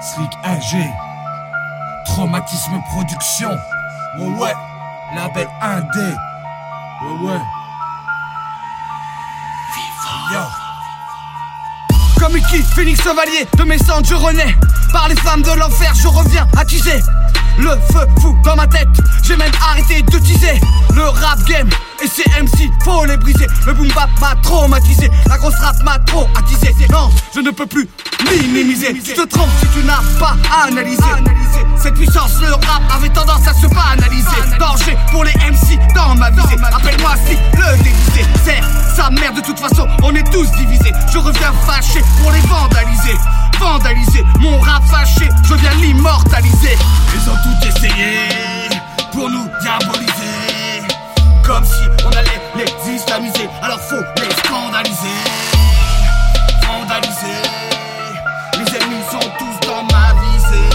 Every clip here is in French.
Slick AG. Traumatisme Production. Ouais, ouais. Label 1D. Ouais, ouais. Yo. Comme Iki, Phoenix Chevalier, de mes cendres je renais. Par les flammes de l'enfer, je reviens attiser. Le feu fou dans ma tête, j'ai même arrêté de teaser. Le rap game ces MC, faut les briser. Le boom bap m'a traumatisé, la grosse rap m'a trop attisé. Non, je ne peux plus minimiser. Tu te trompes si tu n'as pas analysé. Cette puissance, le rap avait tendance à se banaliser. Danger pour les MC dans ma visée. Appelle-moi si le déguisé. Serre sa mère, de toute façon, on est tous divisés. Je reviens fâché pour les vandaliser. Vandaliser mon rap fâché, je viens l'immortaliser. Ils ont tout essayé pour nous diaboliser. Les alors faut les scandaliser. Vandaliser. Les ennemis sont tous dans ma visée.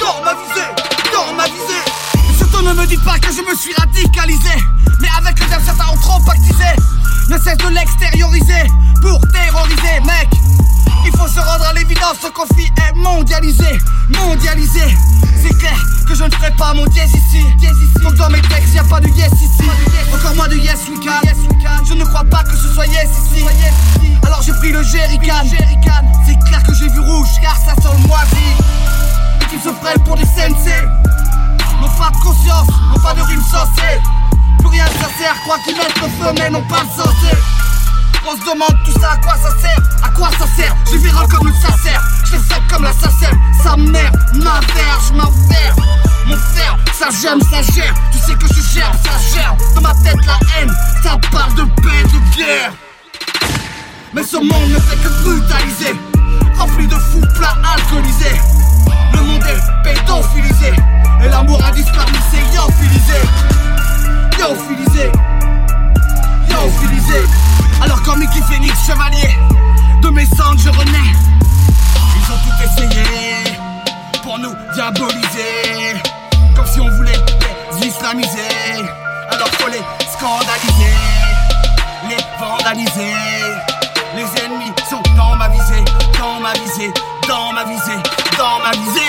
Dans ma visée, dans ma visée. Et surtout ne me dites pas que je me suis radicalisé. Mais avec le diable, certains ont trop pactisé. Ne cesse de l'extérioriser pour terroriser, mec. Il faut se rendre à l'évidence, ce conflit est mondialisé, mondialisé. C'est clair que je ne ferai pas mon dièse ici. Donc dans mes textes, y a pas de yes ici. J'ai jerrycan. C'est clair que j'ai vu rouge car ça sent le moisi. Et qu'ils se prennent pour des sensei. N'ont pas de conscience, n'ont pas de rime sensée. Plus rien ça sert, quoi qu'ils mettent le feu, mais non pas le sensé. On se demande tout ça à quoi ça sert À quoi ça sert Je viral comme le sert Je sec comme la sacelle Sa mère, ma verge, ma verre Mon frère, ça j'aime, ça gère Tu sais que je gère, ça gère Dans ma tête la Mais ce monde ne fait que brutaliser. Rempli de fous plats alcoolisés. Le monde est pédophilisé. Et l'amour a disparu, c'est yophilisé. Yophilisé. Yophilisé. Alors comme Mickey Phoenix Chevalier De mes cendres je renais. Ils ont tout essayé pour nous diaboliser. Comme si on voulait les islamiser. Alors faut les scandaliser, les vandaliser. Les ennemis sont dans ma visée, dans ma visée, dans ma visée, dans ma visée.